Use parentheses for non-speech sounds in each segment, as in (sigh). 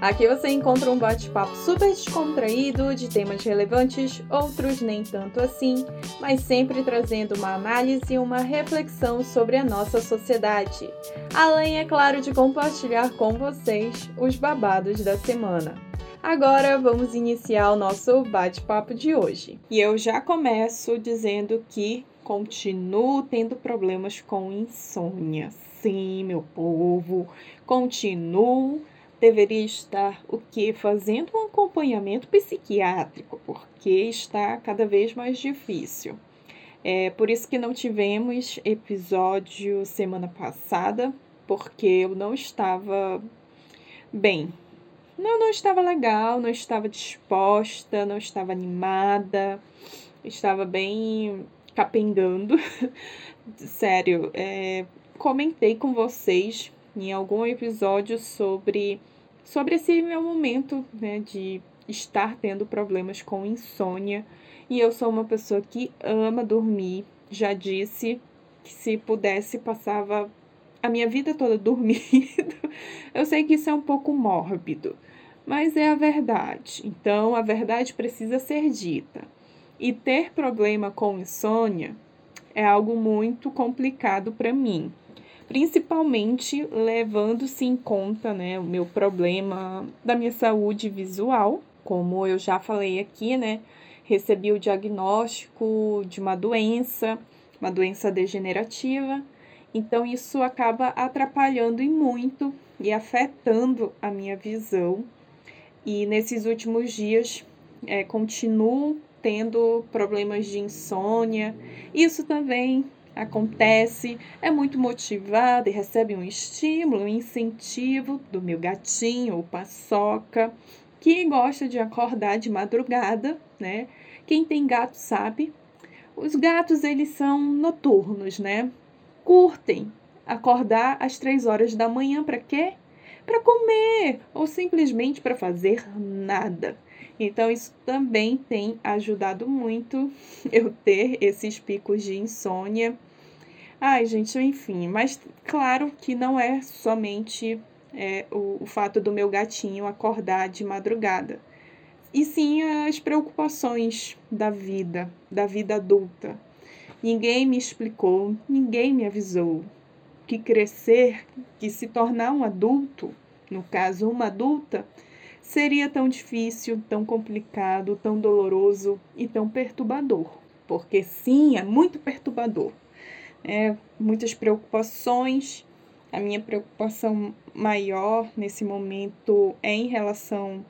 Aqui você encontra um bate-papo super descontraído de temas relevantes, outros nem tanto assim, mas sempre trazendo uma análise e uma reflexão sobre a nossa sociedade. Além, é claro, de compartilhar com vocês os babados da semana. Agora vamos iniciar o nosso bate-papo de hoje. E eu já começo dizendo que continuo tendo problemas com insônia. Sim, meu povo, continuo deveria estar o que fazendo um acompanhamento psiquiátrico, porque está cada vez mais difícil. É por isso que não tivemos episódio semana passada, porque eu não estava bem. Não, não estava legal, não estava disposta, não estava animada, estava bem capengando. (laughs) Sério, é, comentei com vocês em algum episódio sobre, sobre esse meu momento né, de estar tendo problemas com insônia. E eu sou uma pessoa que ama dormir. Já disse que se pudesse passava a minha vida toda (laughs) dormindo. eu sei que isso é um pouco mórbido, mas é a verdade. Então a verdade precisa ser dita. E ter problema com insônia é algo muito complicado para mim principalmente levando-se em conta né, o meu problema da minha saúde visual, como eu já falei aqui, né? Recebi o diagnóstico de uma doença, uma doença degenerativa, então isso acaba atrapalhando e muito e afetando a minha visão. E nesses últimos dias é, continuo tendo problemas de insônia. Isso também acontece, é muito motivada e recebe um estímulo, um incentivo do meu gatinho ou paçoca, que gosta de acordar de madrugada, né? Quem tem gato sabe. Os gatos, eles são noturnos, né? Curtem acordar às três horas da manhã para quê? Para comer ou simplesmente para fazer nada. Então, isso também tem ajudado muito eu ter esses picos de insônia Ai, gente, enfim, mas claro que não é somente é, o, o fato do meu gatinho acordar de madrugada, e sim as preocupações da vida, da vida adulta. Ninguém me explicou, ninguém me avisou que crescer, que se tornar um adulto, no caso, uma adulta, seria tão difícil, tão complicado, tão doloroso e tão perturbador. Porque sim, é muito perturbador é, muitas preocupações. A minha preocupação maior nesse momento é em relação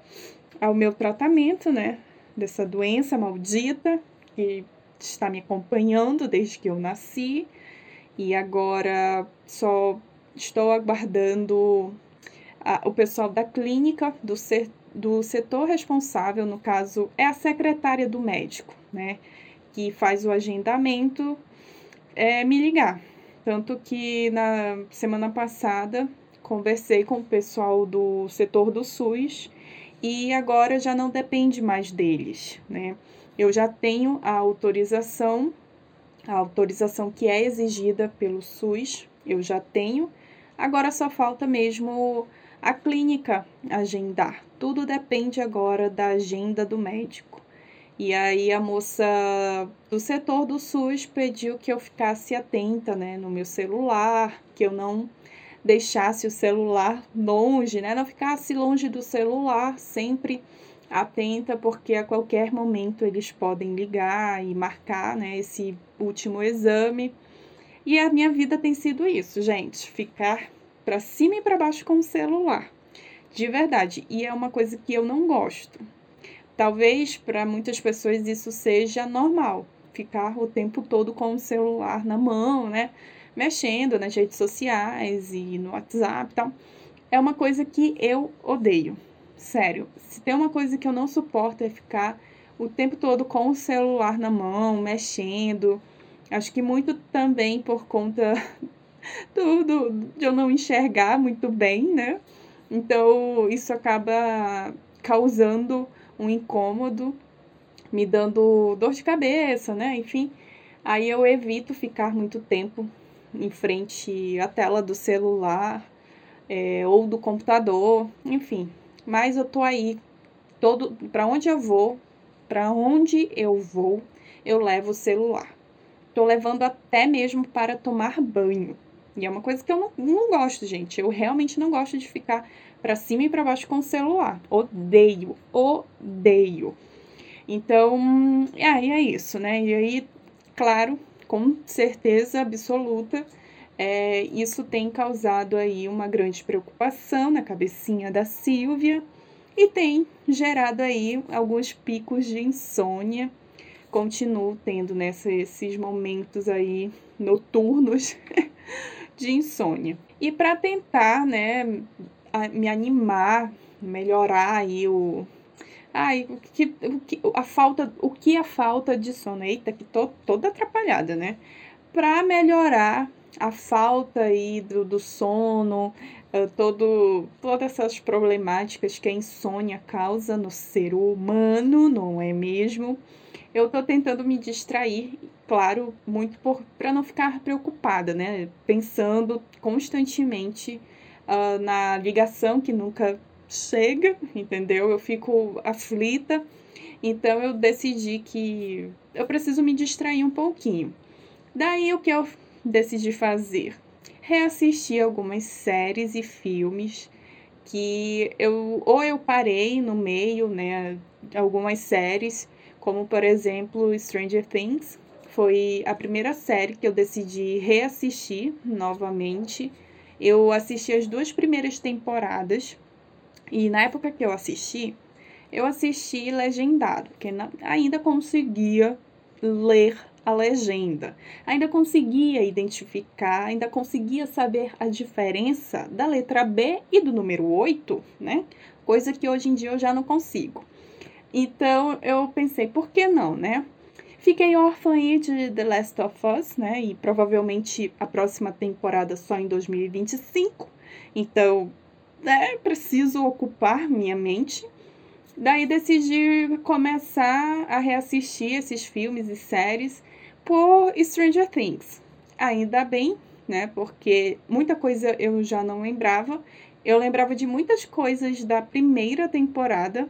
ao meu tratamento, né? Dessa doença maldita que está me acompanhando desde que eu nasci e agora só estou aguardando a, o pessoal da clínica, do, ser, do setor responsável, no caso, é a secretária do médico, né? Que faz o agendamento é me ligar. Tanto que na semana passada conversei com o pessoal do setor do SUS e agora já não depende mais deles, né? Eu já tenho a autorização, a autorização que é exigida pelo SUS, eu já tenho. Agora só falta mesmo a clínica agendar. Tudo depende agora da agenda do médico. E aí a moça do setor do SUS pediu que eu ficasse atenta, né, no meu celular, que eu não deixasse o celular longe, né, não ficasse longe do celular, sempre atenta, porque a qualquer momento eles podem ligar e marcar, né, esse último exame. E a minha vida tem sido isso, gente, ficar para cima e para baixo com o celular. De verdade, e é uma coisa que eu não gosto. Talvez para muitas pessoas isso seja normal, ficar o tempo todo com o celular na mão, né? Mexendo nas redes sociais e no WhatsApp e tal. É uma coisa que eu odeio. Sério. Se tem uma coisa que eu não suporto é ficar o tempo todo com o celular na mão, mexendo. Acho que muito também por conta (laughs) do, do, de eu não enxergar muito bem, né? Então, isso acaba causando um incômodo, me dando dor de cabeça, né? Enfim, aí eu evito ficar muito tempo em frente à tela do celular é, ou do computador, enfim. Mas eu tô aí todo para onde eu vou, para onde eu vou, eu levo o celular. Tô levando até mesmo para tomar banho. E é uma coisa que eu não, não gosto, gente. Eu realmente não gosto de ficar para cima e para baixo com o celular. Odeio, odeio. Então, aí é isso, né? E aí, claro, com certeza absoluta, é, isso tem causado aí uma grande preocupação na cabecinha da Silvia e tem gerado aí alguns picos de insônia. Continuo tendo nesses momentos aí noturnos (laughs) de insônia. E para tentar, né, me animar, melhorar aí o Ai, o que, o que, a falta, o que a falta de sono? Eita, que tô toda atrapalhada, né? Para melhorar a falta aí do, do sono, uh, todo, todas essas problemáticas que a insônia causa no ser humano, não é mesmo? Eu tô tentando me distrair, claro, muito para não ficar preocupada, né? Pensando constantemente uh, na ligação que nunca chega, entendeu? Eu fico aflita. Então eu decidi que eu preciso me distrair um pouquinho. Daí o que eu decidi fazer? Reassistir algumas séries e filmes que eu ou eu parei no meio, né, algumas séries, como por exemplo Stranger Things, foi a primeira série que eu decidi reassistir novamente. Eu assisti as duas primeiras temporadas e na época que eu assisti, eu assisti legendado, porque ainda conseguia ler a legenda, ainda conseguia identificar, ainda conseguia saber a diferença da letra B e do número 8, né? Coisa que hoje em dia eu já não consigo. Então eu pensei, por que não, né? Fiquei órfã aí de The Last of Us, né? E provavelmente a próxima temporada só em 2025. Então né, preciso ocupar minha mente. Daí decidi começar a reassistir esses filmes e séries por Stranger Things. Ainda bem, né? Porque muita coisa eu já não lembrava. Eu lembrava de muitas coisas da primeira temporada,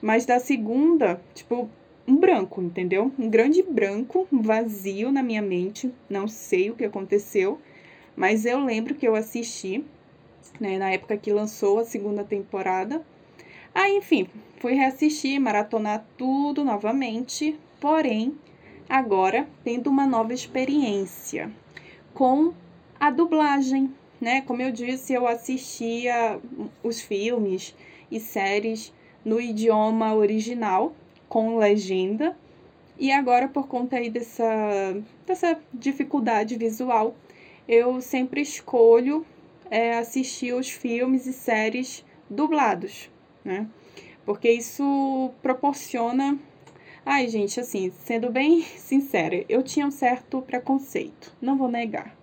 mas da segunda, tipo, um branco, entendeu? Um grande branco, vazio na minha mente. Não sei o que aconteceu, mas eu lembro que eu assisti né, na época que lançou a segunda temporada. Aí, enfim, fui reassistir, maratonar tudo novamente, porém, agora tendo uma nova experiência com a dublagem, né? Como eu disse, eu assistia os filmes e séries no idioma original com legenda. E agora, por conta aí dessa, dessa dificuldade visual, eu sempre escolho é, assistir os filmes e séries dublados, né? Porque isso proporciona. Ai, gente, assim, sendo bem (laughs) sincera, eu tinha um certo preconceito, não vou negar.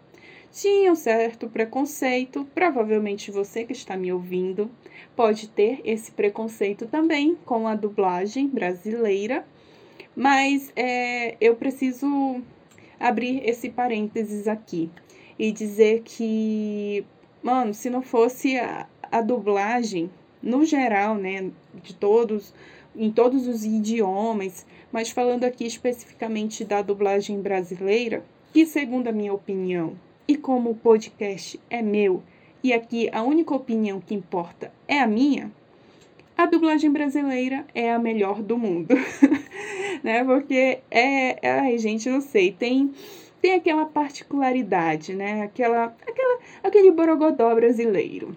Tinha um certo preconceito, provavelmente você que está me ouvindo pode ter esse preconceito também com a dublagem brasileira, mas é, eu preciso abrir esse parênteses aqui e dizer que Mano, se não fosse a, a dublagem, no geral, né, de todos, em todos os idiomas, mas falando aqui especificamente da dublagem brasileira, que segundo a minha opinião, e como o podcast é meu, e aqui a única opinião que importa é a minha, a dublagem brasileira é a melhor do mundo, (laughs) né? Porque é, ai, gente, não sei, tem tem aquela particularidade, né? Aquela, aquela, aquele borogodó brasileiro.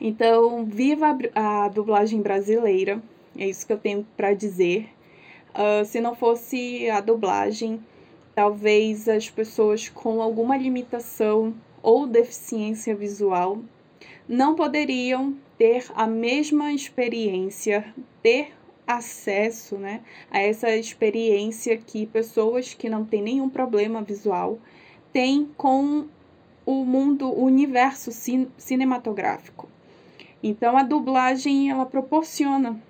Então, viva a, a dublagem brasileira, é isso que eu tenho para dizer. Uh, se não fosse a dublagem, talvez as pessoas com alguma limitação ou deficiência visual não poderiam ter a mesma experiência, ter acesso né, a essa experiência que pessoas que não têm nenhum problema visual têm com o mundo, o universo cin cinematográfico. Então a dublagem ela proporciona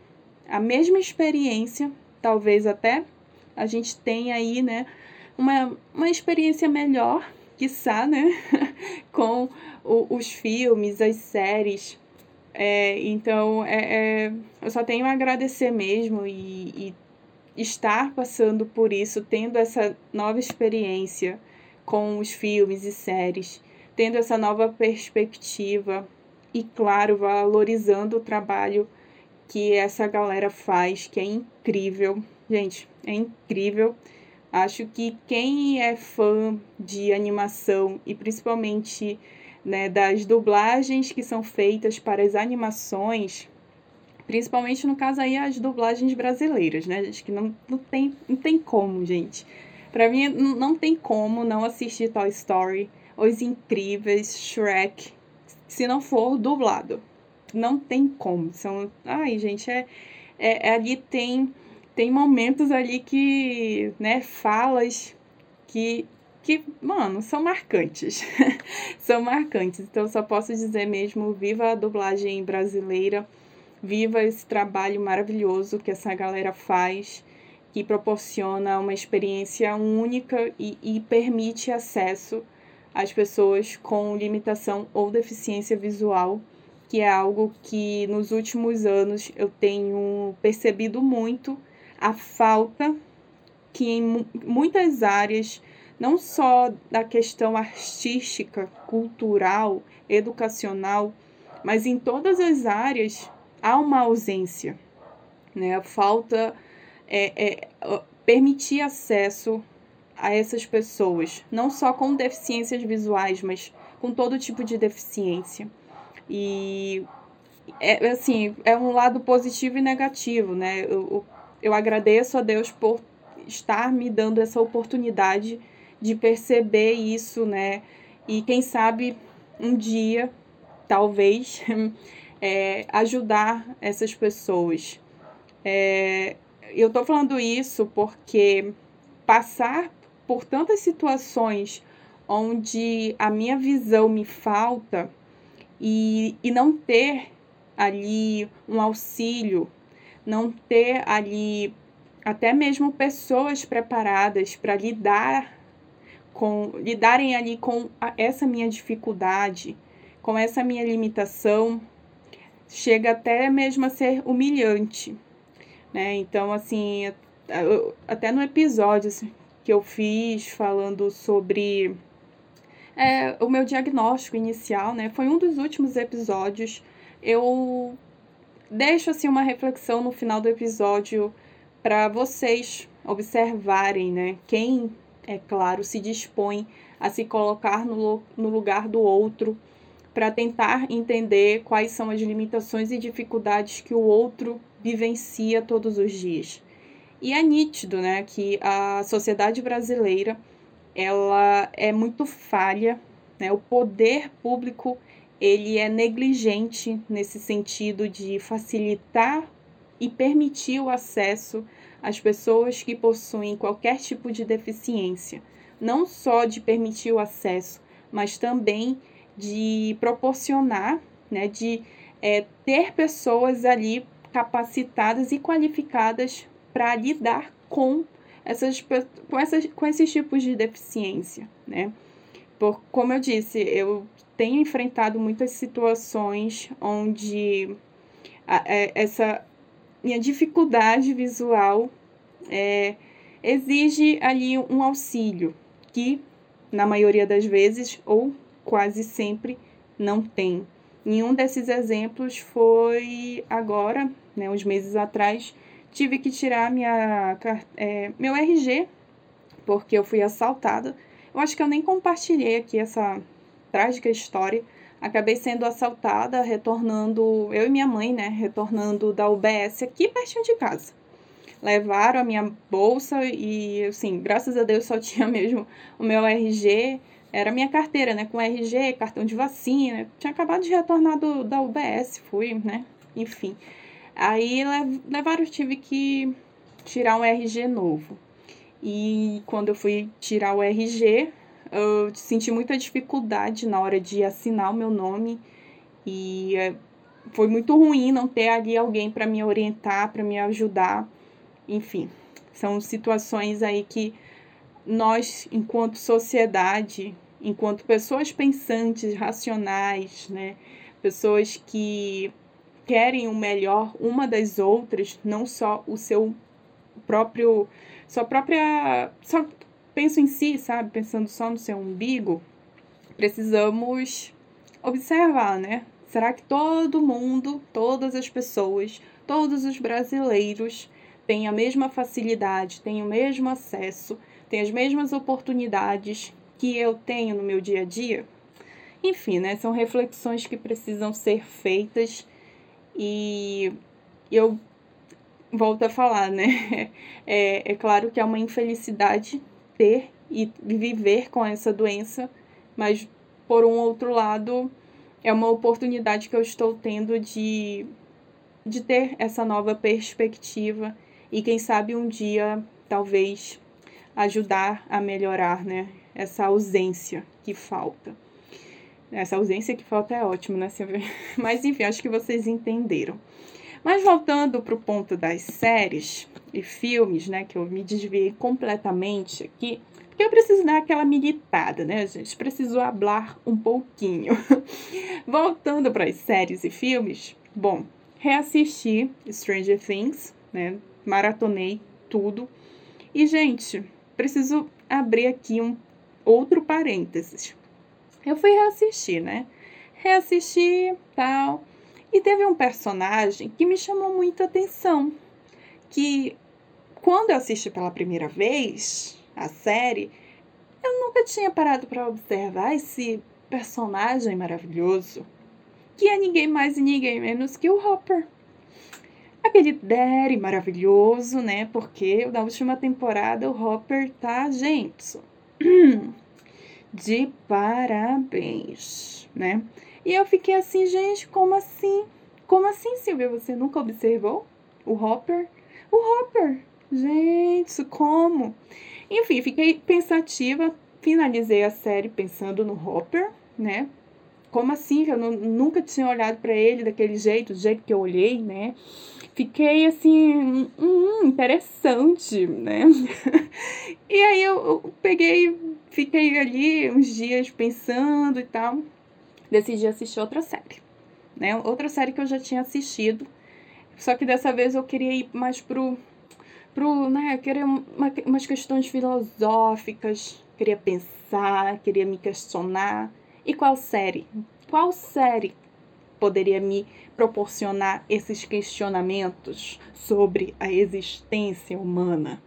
a mesma experiência, talvez até a gente tenha aí, né, uma, uma experiência melhor, quiçá, né, (laughs) com o, os filmes, as séries. É, então, é, é, eu só tenho a agradecer mesmo e, e estar passando por isso, tendo essa nova experiência com os filmes e séries, tendo essa nova perspectiva e, claro, valorizando o trabalho que essa galera faz, que é incrível. Gente, é incrível. Acho que quem é fã de animação e principalmente né, das dublagens que são feitas para as animações, principalmente no caso aí as dublagens brasileiras, né? Acho que não, não, tem, não tem como, gente. Para mim não tem como não assistir Toy Story, Os Incríveis, Shrek, se não for dublado. Não tem como. São, ai, gente, é, é ali tem tem momentos ali que, né, falas que que, mano, são marcantes. (laughs) são marcantes. Então, só posso dizer mesmo: viva a dublagem brasileira, viva esse trabalho maravilhoso que essa galera faz, que proporciona uma experiência única e, e permite acesso às pessoas com limitação ou deficiência visual, que é algo que nos últimos anos eu tenho percebido muito a falta que em muitas áreas não só da questão artística, cultural, educacional, mas em todas as áreas há uma ausência. Né? A falta é, é permitir acesso a essas pessoas, não só com deficiências visuais, mas com todo tipo de deficiência. E é assim, é um lado positivo e negativo, né? Eu, eu agradeço a Deus por estar me dando essa oportunidade de perceber isso, né? E quem sabe um dia, talvez, (laughs) é, ajudar essas pessoas. É, eu tô falando isso porque passar por tantas situações onde a minha visão me falta e, e não ter ali um auxílio, não ter ali até mesmo pessoas preparadas para lidar com lidarem ali com essa minha dificuldade, com essa minha limitação, chega até mesmo a ser humilhante, né? Então, assim, até no episódio assim, que eu fiz falando sobre é, o meu diagnóstico inicial, né? Foi um dos últimos episódios. Eu deixo assim uma reflexão no final do episódio para vocês observarem, né? Quem é claro, se dispõe a se colocar no, no lugar do outro para tentar entender quais são as limitações e dificuldades que o outro vivencia todos os dias. E é nítido, né, que a sociedade brasileira ela é muito falha, né? O poder público ele é negligente nesse sentido de facilitar e permitir o acesso as pessoas que possuem qualquer tipo de deficiência, não só de permitir o acesso, mas também de proporcionar, né, de é, ter pessoas ali capacitadas e qualificadas para lidar com essas, com, essas, com esses tipos de deficiência, né? Por, como eu disse, eu tenho enfrentado muitas situações onde a, a, é, essa minha dificuldade visual é, exige ali um auxílio que, na maioria das vezes, ou quase sempre, não tem. Nenhum desses exemplos foi agora, né, uns meses atrás, tive que tirar minha, é, meu RG, porque eu fui assaltada. Eu acho que eu nem compartilhei aqui essa trágica história, acabei sendo assaltada, retornando, eu e minha mãe, né, retornando da UBS aqui pertinho de casa. Levaram a minha bolsa e, assim, graças a Deus só (laughs) tinha mesmo o meu RG, era minha carteira, né, com RG, cartão de vacina, tinha acabado de retornar do, da UBS, fui, né, enfim. Aí levaram, tive que tirar um RG novo. E quando eu fui tirar o RG, eu senti muita dificuldade na hora de assinar o meu nome e é, foi muito ruim não ter ali alguém para me orientar, para me ajudar. Enfim, são situações aí que nós, enquanto sociedade, enquanto pessoas pensantes, racionais, né, pessoas que querem o melhor uma das outras, não só o seu próprio, sua própria, só penso em si, sabe, pensando só no seu umbigo, precisamos observar, né? Será que todo mundo, todas as pessoas, todos os brasileiros têm a mesma facilidade, têm o mesmo acesso, têm as mesmas oportunidades que eu tenho no meu dia a dia? Enfim, né? São reflexões que precisam ser feitas e eu volto a falar, né? (laughs) É, é claro que é uma infelicidade ter e viver com essa doença, mas por um outro lado, é uma oportunidade que eu estou tendo de, de ter essa nova perspectiva e quem sabe um dia talvez ajudar a melhorar, né? Essa ausência que falta. Essa ausência que falta é ótimo, né? (laughs) Mas enfim, acho que vocês entenderam. Mas voltando para o ponto das séries e filmes, né? Que eu me desviei completamente aqui. Porque eu preciso dar aquela militada, né, gente? Preciso hablar um pouquinho. (laughs) Voltando para as séries e filmes, bom, reassisti Stranger Things, né? Maratonei tudo. E, gente, preciso abrir aqui um outro parênteses. Eu fui reassistir, né? Reassisti, tal. E teve um personagem que me chamou muito a atenção. Que quando eu assisti pela primeira vez, a série, eu nunca tinha parado para observar esse personagem maravilhoso, que é ninguém mais e ninguém menos que o Hopper. Aquele Derry maravilhoso, né? Porque na última temporada o Hopper tá, gente, (clears throat) de parabéns, né? E eu fiquei assim, gente, como assim? Como assim, Silvia? Você nunca observou o Hopper? O Hopper! Gente, como? Enfim, fiquei pensativa, finalizei a série pensando no Hopper, né? Como assim? Eu não, nunca tinha olhado para ele daquele jeito, do jeito que eu olhei, né? Fiquei assim, hum, interessante, né? (laughs) e aí eu, eu peguei, fiquei ali uns dias pensando e tal. Decidi assistir outra série, né? Outra série que eu já tinha assistido. Só que dessa vez eu queria ir mais pro pro, né, querer uma, umas questões filosóficas, queria pensar, queria me questionar. E qual série? Qual série poderia me proporcionar esses questionamentos sobre a existência humana?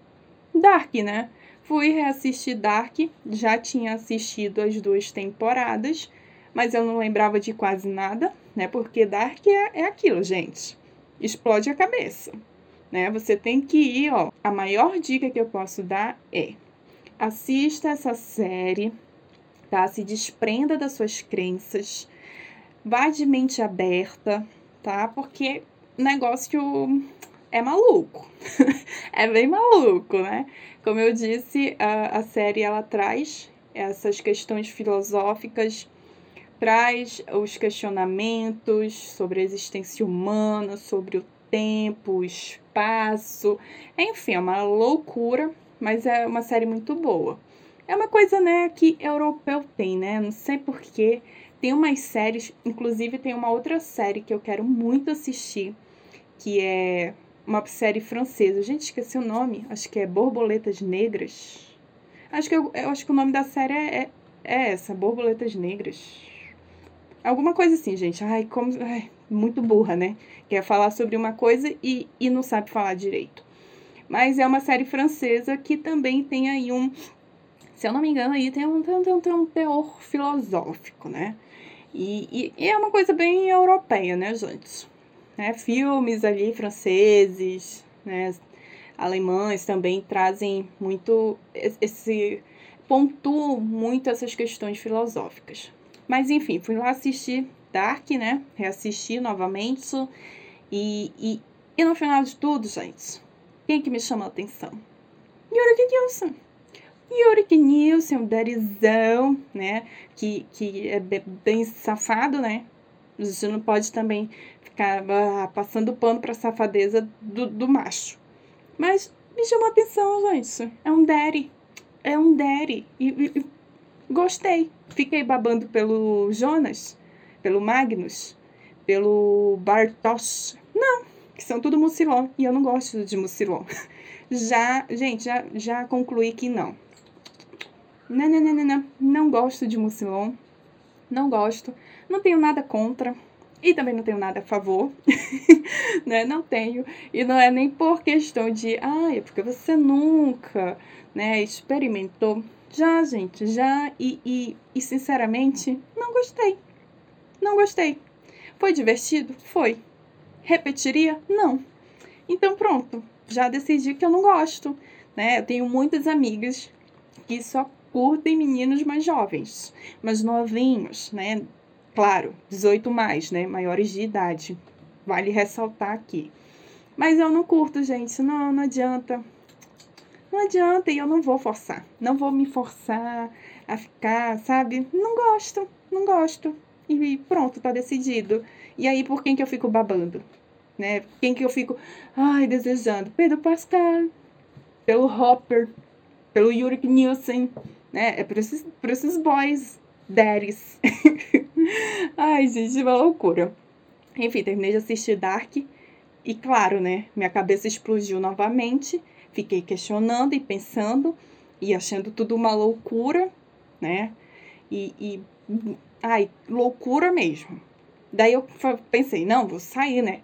Dark, né? Fui reassistir Dark, já tinha assistido as duas temporadas, mas eu não lembrava de quase nada, né? Porque Dark é, é aquilo, gente. Explode a cabeça né? Você tem que ir, ó. A maior dica que eu posso dar é: assista essa série, tá? Se desprenda das suas crenças, vá de mente aberta, tá? Porque negócio é maluco. (laughs) é bem maluco, né? Como eu disse, a, a série ela traz essas questões filosóficas, traz os questionamentos sobre a existência humana, sobre o tempo, o espaço. Enfim, é uma loucura, mas é uma série muito boa. É uma coisa, né, que europeu tem, né? Não sei porquê. Tem umas séries, inclusive tem uma outra série que eu quero muito assistir, que é uma série francesa. Gente, esqueci o nome. Acho que é Borboletas Negras. Acho que eu, eu acho que o nome da série é, é, é essa, Borboletas Negras. Alguma coisa assim, gente. Ai, como. Ai, muito burra, né? Quer falar sobre uma coisa e, e não sabe falar direito. Mas é uma série francesa que também tem aí um. Se eu não me engano, aí tem um, tem um, tem um teor filosófico, né? E, e, e, é uma coisa bem europeia, né, gente? Né? Filmes ali franceses, né? Alemães também trazem muito esse pontuam muito essas questões filosóficas. Mas enfim, fui lá assistir Dark, né? Reassisti novamente. E, e, e no final de tudo, gente, quem que me chamou a atenção? Yuri Nilson. Yuri Nilson, um darizão, né? Que, que é bem safado, né? A gente não pode também ficar ah, passando pano pra safadeza do, do macho. Mas me chamou a atenção, gente. É um daddy. É um daddy. E, e gostei. Fiquei babando pelo Jonas, pelo Magnus, pelo Bartosz. Não, que são tudo mucilon. E eu não gosto de mucilon. (laughs) Já, gente, já, já concluí que não. Não, não, não, não, não. Não gosto de mucilon. Não gosto. Não tenho nada contra. E também não tenho nada a favor. (laughs) né? Não tenho. E não é nem por questão de, ah, é porque você nunca, né, experimentou. Já, gente, já. E, e, e sinceramente, não gostei. Não gostei. Foi divertido? Foi. Repetiria? Não. Então pronto, já decidi que eu não gosto, né? Eu tenho muitas amigas que só curtem meninos mais jovens, mais novinhos, né? Claro, 18 mais, né? Maiores de idade. Vale ressaltar aqui. Mas eu não curto, gente. Não, não adianta. Não adianta e eu não vou forçar. Não vou me forçar a ficar, sabe? Não gosto, não gosto. E pronto, tá decidido. E aí, por quem que eu fico babando? né? Quem que eu fico, ai, desejando? Pedro Pascal, pelo Hopper, pelo Yurik Nielsen, né? É por esses, por esses boys, daddies. (laughs) ai, gente, uma loucura. Enfim, terminei de assistir Dark e, claro, né? Minha cabeça explodiu novamente. Fiquei questionando e pensando e achando tudo uma loucura, né? E, e ai, loucura mesmo. Daí eu pensei, não, vou sair, né?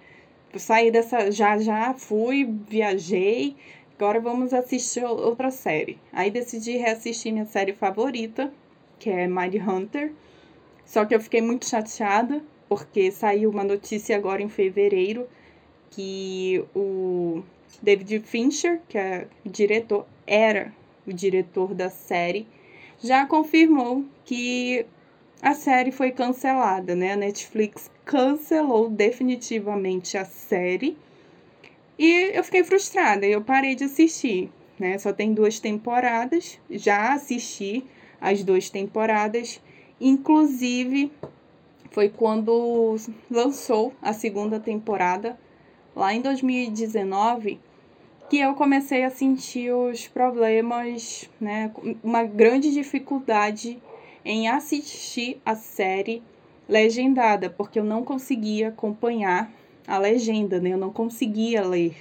saí dessa. Já já fui, viajei. Agora vamos assistir outra série. Aí decidi reassistir minha série favorita, que é Mind Hunter. Só que eu fiquei muito chateada, porque saiu uma notícia agora em fevereiro que o David Fincher, que é diretor, era o diretor da série, já confirmou que a série foi cancelada, né? A Netflix cancelou definitivamente a série. E eu fiquei frustrada, eu parei de assistir, né? Só tem duas temporadas, já assisti as duas temporadas, inclusive foi quando lançou a segunda temporada, lá em 2019, que eu comecei a sentir os problemas, né? Uma grande dificuldade em assistir a série legendada, porque eu não conseguia acompanhar a legenda, né? Eu não conseguia ler.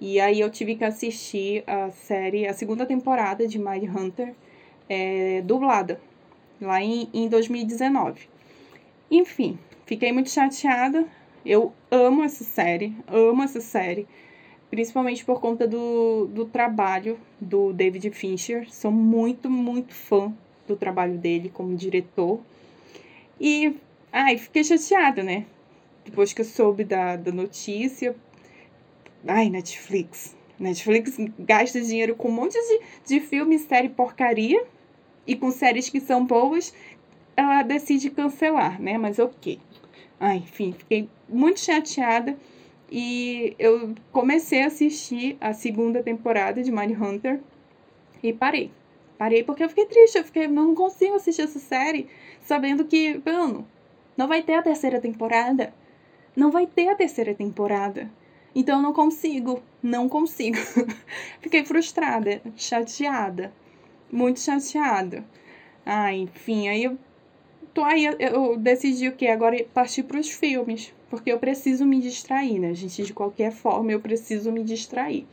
E aí eu tive que assistir a série, a segunda temporada de Mind Hunter, é, dublada, lá em, em 2019. Enfim, fiquei muito chateada. Eu amo essa série, amo essa série, principalmente por conta do, do trabalho do David Fincher. Sou muito, muito fã do trabalho dele como diretor. E, ai, fiquei chateada, né? Depois que eu soube da, da notícia. Ai, Netflix. Netflix gasta dinheiro com um monte de, de filme, série porcaria. E com séries que são boas, ela decide cancelar, né? Mas ok. Ai, enfim, fiquei muito chateada. E eu comecei a assistir a segunda temporada de Mindhunter e parei. Parei porque eu fiquei triste, eu fiquei, não consigo assistir essa série sabendo que, mano, não vai ter a terceira temporada. Não vai ter a terceira temporada. Então eu não consigo, não consigo. (laughs) fiquei frustrada, chateada, muito chateada. Ah, enfim, aí eu tô aí, eu decidi o que agora partir para os filmes, porque eu preciso me distrair, né, gente, de qualquer forma eu preciso me distrair.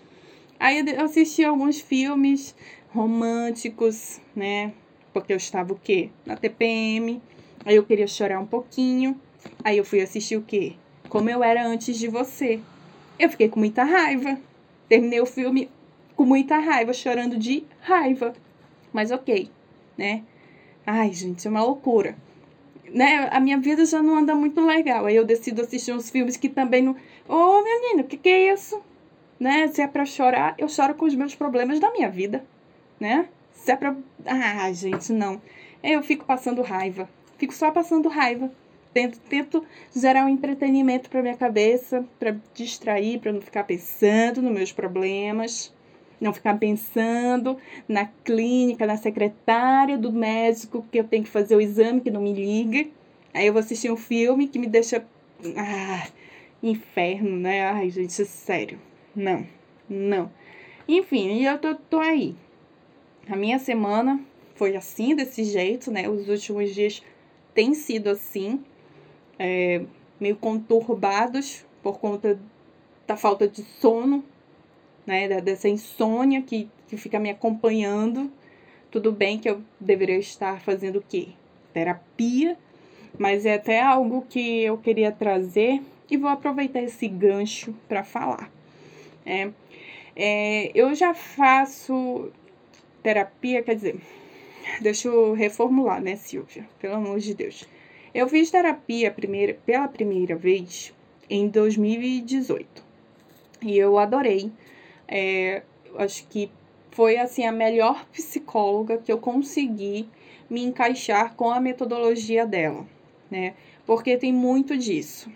Aí eu assisti alguns filmes, românticos, né? Porque eu estava o quê? Na TPM. Aí eu queria chorar um pouquinho. Aí eu fui assistir o quê? Como eu era antes de você. Eu fiquei com muita raiva. Terminei o filme com muita raiva, chorando de raiva. Mas ok, né? Ai, gente, é uma loucura. Né? A minha vida já não anda muito legal. Aí eu decido assistir uns filmes que também não. Ô, oh, menino, o que, que é isso? Né? Se é pra chorar, eu choro com os meus problemas da minha vida né? Se é pra. Ah, gente, não. Eu fico passando raiva. Fico só passando raiva. Tento, tento gerar um entretenimento para minha cabeça, para distrair, para não ficar pensando nos meus problemas, não ficar pensando na clínica, na secretária do médico que eu tenho que fazer o exame que não me liga. Aí eu vou assistir um filme que me deixa. Ah, inferno, né? Ai, gente, sério. Não, não. Enfim, e eu tô, tô aí. A minha semana foi assim, desse jeito, né? Os últimos dias têm sido assim, é, meio conturbados por conta da falta de sono, né? Dessa insônia que, que fica me acompanhando. Tudo bem que eu deveria estar fazendo o quê? Terapia, mas é até algo que eu queria trazer e vou aproveitar esse gancho para falar. É, é, eu já faço terapia, quer dizer, deixa eu reformular, né, Silvia? Pelo amor de Deus. Eu fiz terapia primeira, pela primeira vez em 2018 e eu adorei. É, acho que foi assim a melhor psicóloga que eu consegui me encaixar com a metodologia dela, né? Porque tem muito disso.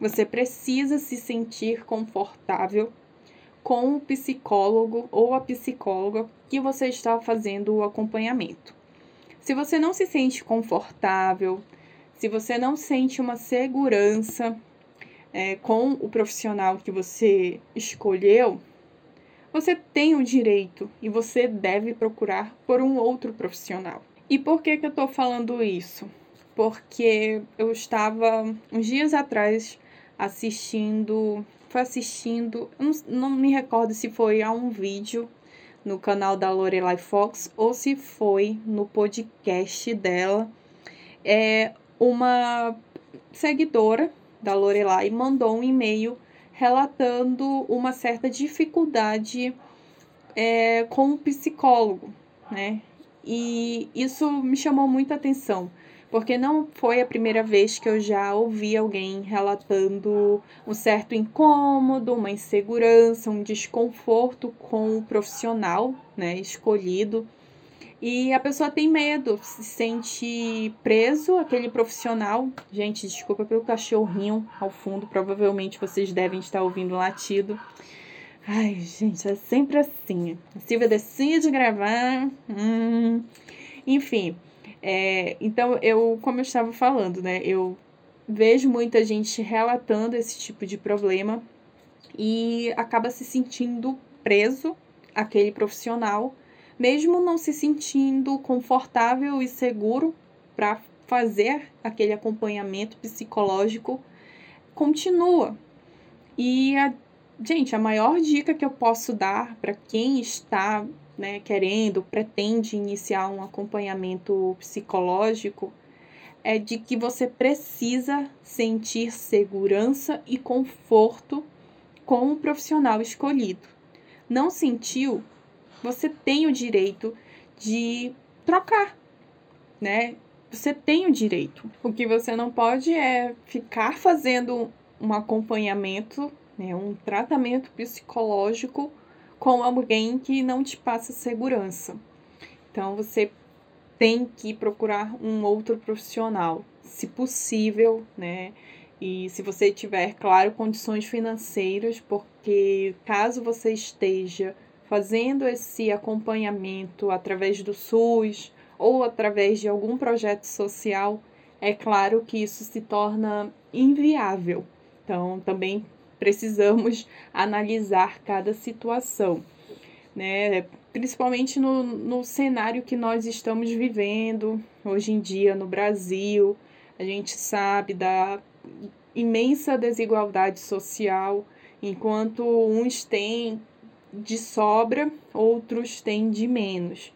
Você precisa se sentir confortável com o psicólogo ou a psicóloga que você está fazendo o acompanhamento. Se você não se sente confortável, se você não sente uma segurança é, com o profissional que você escolheu, você tem o direito e você deve procurar por um outro profissional. E por que, que eu estou falando isso? Porque eu estava uns dias atrás assistindo, foi assistindo, não, não me recordo se foi a um vídeo no canal da Lorelai Fox ou se foi no podcast dela. É uma seguidora da Lorelai mandou um e-mail relatando uma certa dificuldade é, com o psicólogo, né? E isso me chamou muita atenção, porque não foi a primeira vez que eu já ouvi alguém relatando um certo incômodo, uma insegurança, um desconforto com o profissional, né, escolhido e a pessoa tem medo, se sente preso, aquele profissional. Gente, desculpa pelo cachorrinho ao fundo, provavelmente vocês devem estar ouvindo latido. Ai, gente, é sempre assim. A Silvia decide gravar. Hum. Enfim, é, então eu, como eu estava falando, né? Eu vejo muita gente relatando esse tipo de problema e acaba se sentindo preso àquele profissional mesmo não se sentindo confortável e seguro para fazer aquele acompanhamento psicológico, continua. E a gente, a maior dica que eu posso dar para quem está né, querendo, pretende iniciar um acompanhamento psicológico é de que você precisa sentir segurança e conforto com o profissional escolhido. Não sentiu? Você tem o direito de trocar, né? Você tem o direito. O que você não pode é ficar fazendo um acompanhamento, né, um tratamento psicológico com alguém que não te passa segurança. Então você tem que procurar um outro profissional, se possível, né? E se você tiver, claro, condições financeiras, porque caso você esteja fazendo esse acompanhamento através do SUS ou através de algum projeto social, é claro que isso se torna inviável. Então, também precisamos (laughs) analisar cada situação, né? Principalmente no, no cenário que nós estamos vivendo hoje em dia no Brasil. A gente sabe da imensa desigualdade social, enquanto uns têm de sobra, outros têm de menos.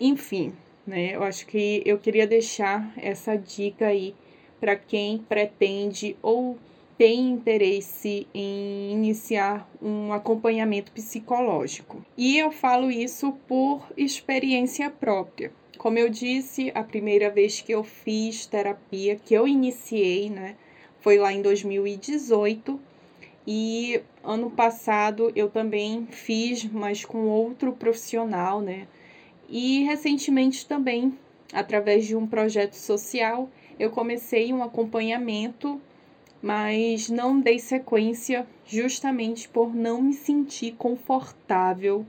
Enfim, né? Eu acho que eu queria deixar essa dica aí para quem pretende ou tem interesse em iniciar um acompanhamento psicológico. E eu falo isso por experiência própria. Como eu disse, a primeira vez que eu fiz terapia, que eu iniciei, né, foi lá em 2018 e ano passado eu também fiz, mas com outro profissional, né? E recentemente também, através de um projeto social, eu comecei um acompanhamento, mas não dei sequência justamente por não me sentir confortável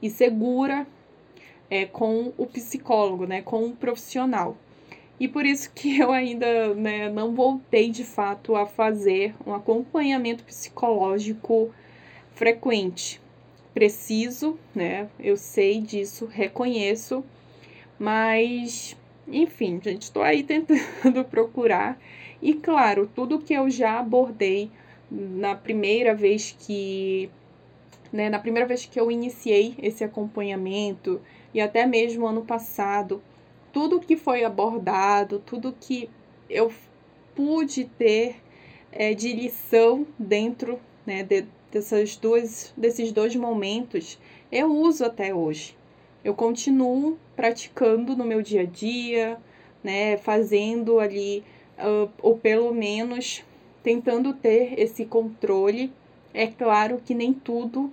e segura é, com o psicólogo, né? Com o profissional. E por isso que eu ainda né, não voltei de fato a fazer um acompanhamento psicológico frequente. Preciso, né? Eu sei disso, reconheço, mas enfim, gente, estou aí (laughs) tentando procurar. E claro, tudo que eu já abordei na primeira vez que né, na primeira vez que eu iniciei esse acompanhamento e até mesmo ano passado, tudo que foi abordado, tudo que eu pude ter é, de lição dentro né, de, dessas duas, desses dois momentos, eu uso até hoje. Eu continuo praticando no meu dia a dia, né, fazendo ali, uh, ou pelo menos tentando ter esse controle. É claro que nem tudo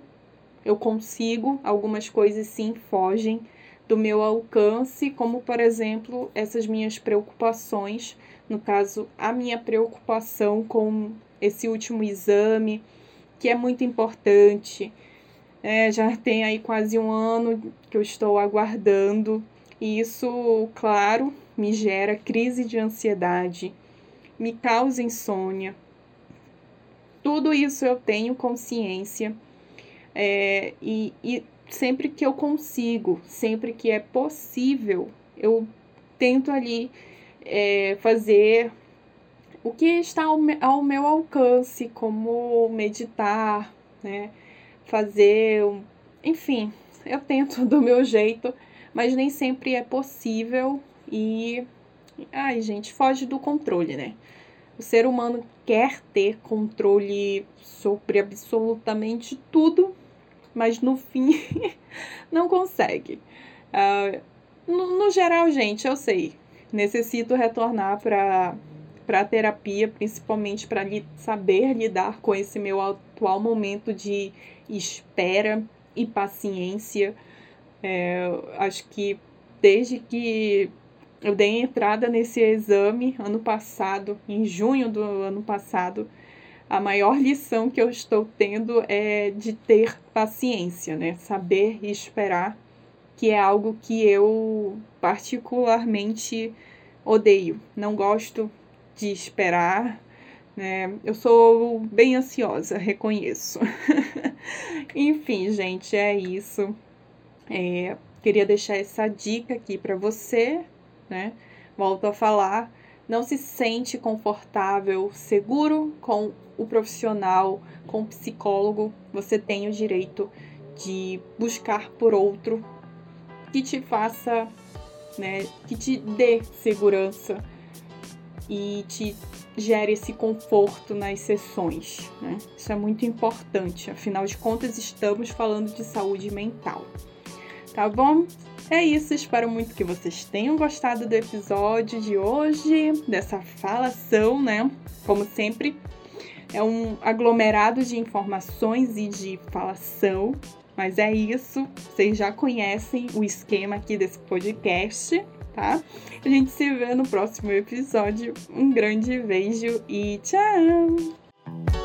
eu consigo, algumas coisas sim fogem do meu alcance, como por exemplo essas minhas preocupações, no caso, a minha preocupação com esse último exame, que é muito importante. É, já tem aí quase um ano que eu estou aguardando, e isso, claro, me gera crise de ansiedade, me causa insônia. Tudo isso eu tenho consciência é, e, e sempre que eu consigo, sempre que é possível, eu tento ali é, fazer o que está ao, ao, meu alcance, como meditar, né? Fazer, enfim, eu tento (laughs) do meu jeito, mas nem sempre é possível e, ai gente, foge do controle, né? O ser humano quer ter controle sobre absolutamente tudo, mas no fim (laughs) não consegue. Uh, no, no, geral, gente, eu sei, necessito retornar para para terapia, principalmente para li, saber lidar com esse meu atual momento de espera e paciência. É, acho que desde que eu dei entrada nesse exame ano passado, em junho do ano passado, a maior lição que eu estou tendo é de ter paciência, né? Saber esperar, que é algo que eu particularmente odeio. Não gosto de esperar, né? Eu sou bem ansiosa, reconheço. (laughs) Enfim, gente, é isso. É, queria deixar essa dica aqui para você, né? Volto a falar não se sente confortável, seguro com o profissional, com o psicólogo, você tem o direito de buscar por outro que te faça, né, que te dê segurança e te gere esse conforto nas sessões, né? Isso é muito importante, afinal de contas estamos falando de saúde mental. Tá bom? É isso, espero muito que vocês tenham gostado do episódio de hoje, dessa falação, né? Como sempre, é um aglomerado de informações e de falação, mas é isso. Vocês já conhecem o esquema aqui desse podcast, tá? A gente se vê no próximo episódio. Um grande beijo e tchau!